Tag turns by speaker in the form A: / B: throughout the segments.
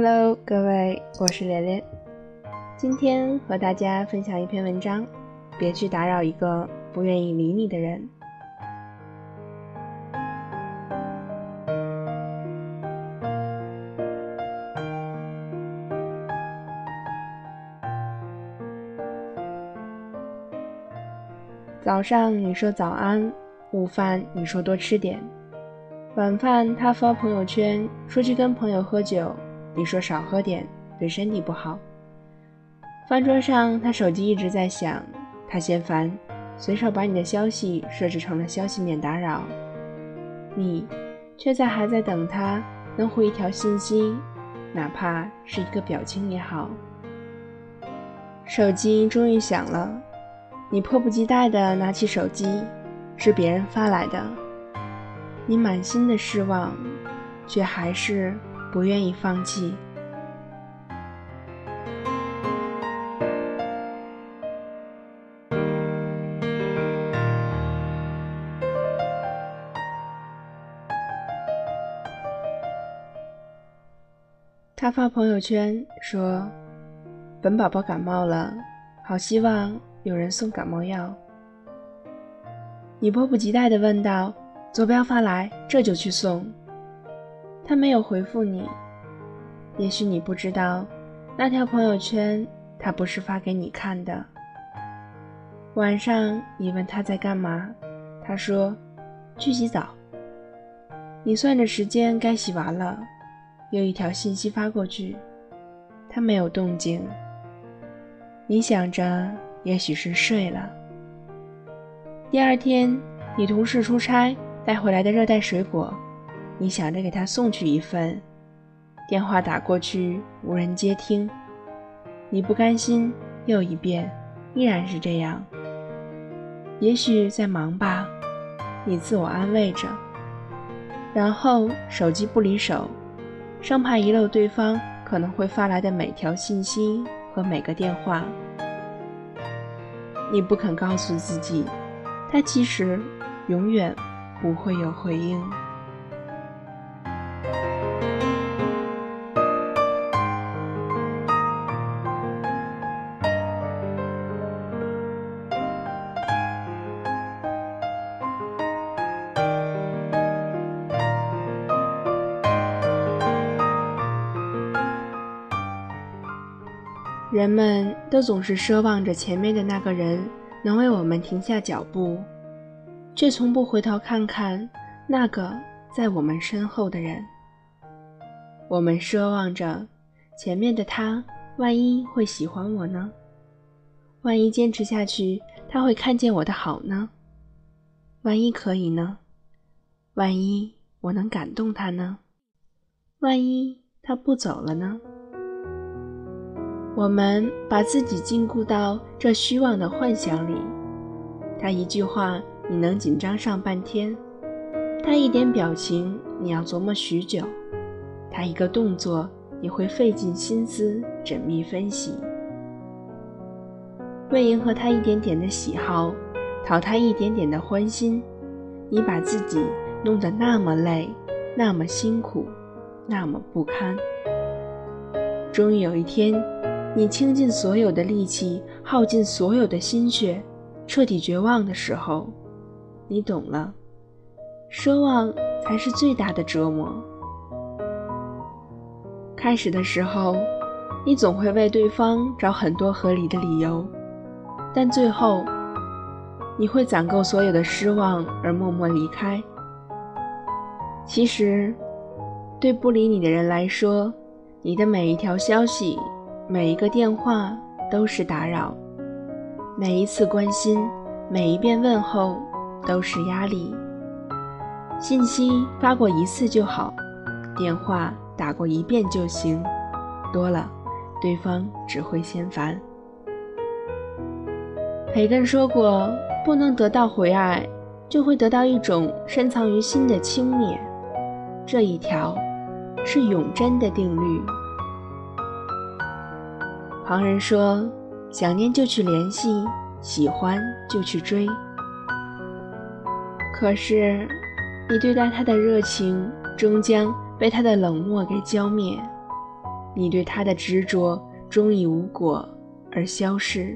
A: Hello，各位，我是连连。今天和大家分享一篇文章，别去打扰一个不愿意理你的人。早上你说早安，午饭你说多吃点，晚饭他发朋友圈说去跟朋友喝酒，你说少喝点，对身体不好。饭桌上他手机一直在响，他嫌烦，随手把你的消息设置成了消息免打扰，你却在还在等他能回一条信息，哪怕是一个表情也好。手机终于响了。你迫不及待地拿起手机，是别人发来的。你满心的失望，却还是不愿意放弃。他发朋友圈说：“本宝宝感冒了，好希望。”有人送感冒药，你迫不及待地问道：“坐标发来，这就去送。”他没有回复你。也许你不知道，那条朋友圈他不是发给你看的。晚上你问他在干嘛，他说：“去洗澡。”你算着时间该洗完了，又一条信息发过去，他没有动静。你想着。也许是睡了。第二天，你同事出差带回来的热带水果，你想着给他送去一份，电话打过去无人接听，你不甘心，又一遍，依然是这样。也许在忙吧，你自我安慰着，然后手机不离手，生怕遗漏对方可能会发来的每条信息和每个电话。你不肯告诉自己，他其实永远不会有回应。人们都总是奢望着前面的那个人能为我们停下脚步，却从不回头看看那个在我们身后的人。我们奢望着前面的他，万一会喜欢我呢？万一坚持下去，他会看见我的好呢？万一可以呢？万一我能感动他呢？万一他不走了呢？我们把自己禁锢到这虚妄的幻想里，他一句话你能紧张上半天，他一点表情你要琢磨许久，他一个动作你会费尽心思缜密分析。为迎合他一点点的喜好，讨他一点点的欢心，你把自己弄得那么累，那么辛苦，那么不堪。终于有一天。你倾尽所有的力气，耗尽所有的心血，彻底绝望的时候，你懂了，奢望才是最大的折磨。开始的时候，你总会为对方找很多合理的理由，但最后，你会攒够所有的失望而默默离开。其实，对不理你的人来说，你的每一条消息。每一个电话都是打扰，每一次关心，每一遍问候都是压力。信息发过一次就好，电话打过一遍就行，多了对方只会嫌烦。培根说过，不能得到回爱，就会得到一种深藏于心的轻蔑。这一条是永贞的定律。旁人说：“想念就去联系，喜欢就去追。”可是，你对待他的热情终将被他的冷漠给浇灭。你对他的执着终以无果而消失。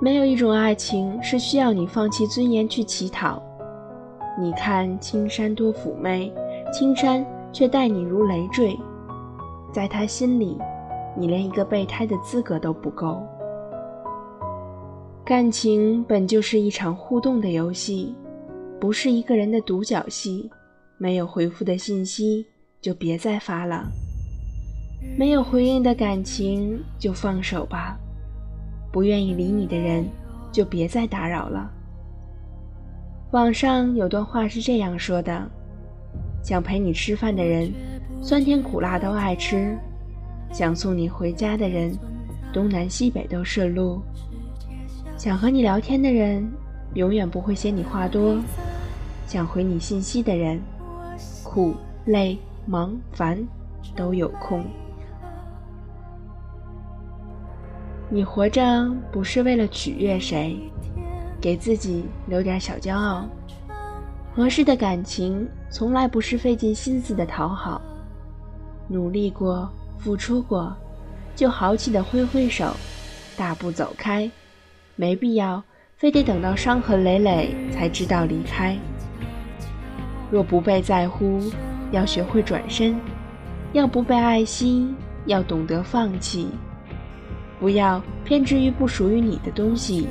A: 没有一种爱情是需要你放弃尊严去乞讨。你看青山多妩媚，青山却待你如累赘，在他心里，你连一个备胎的资格都不够。感情本就是一场互动的游戏，不是一个人的独角戏。没有回复的信息就别再发了，没有回应的感情就放手吧。不愿意理你的人就别再打扰了。网上有段话是这样说的：想陪你吃饭的人，酸甜苦辣都爱吃；想送你回家的人，东南西北都顺路。想和你聊天的人，永远不会嫌你话多；想回你信息的人，苦累忙烦都有空。你活着不是为了取悦谁，给自己留点小骄傲。合适的感情从来不是费尽心思的讨好，努力过、付出过，就豪气的挥挥手，大步走开。没必要非得等到伤痕累累才知道离开。若不被在乎，要学会转身；要不被爱惜，要懂得放弃。不要偏执于不属于你的东西，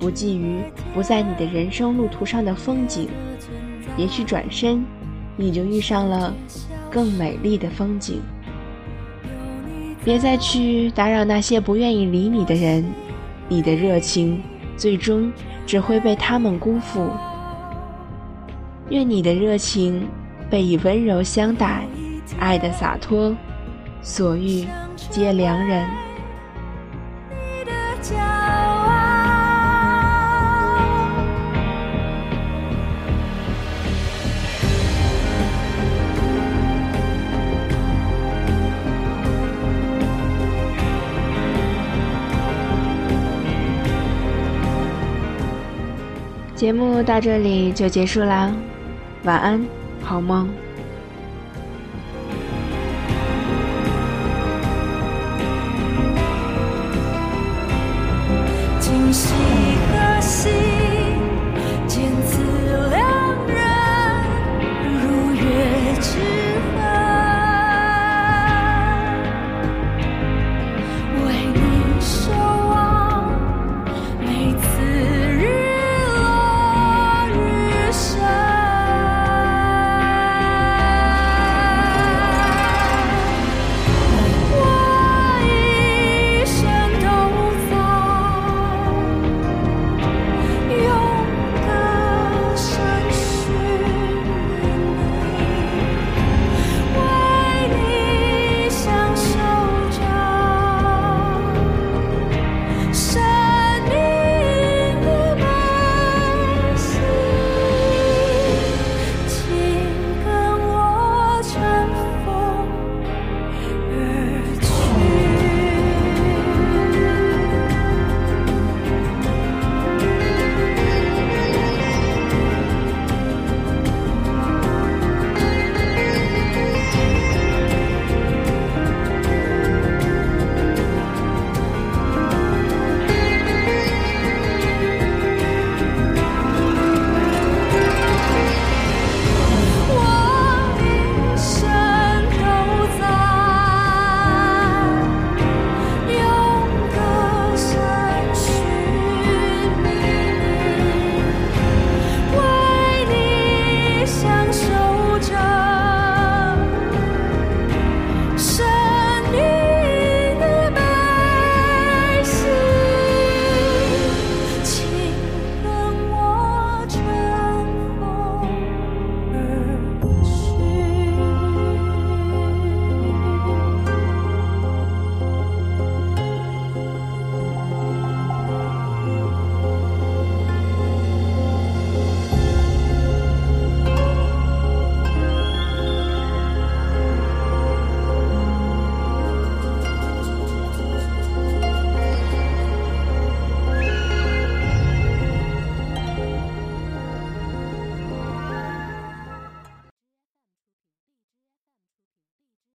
A: 不觊觎不在你的人生路途上的风景。也许转身，你就遇上了更美丽的风景。别再去打扰那些不愿意理你的人。你的热情最终只会被他们辜负。愿你的热情被以温柔相待，爱的洒脱，所遇皆良人。节目到这里就结束啦，晚安，好梦。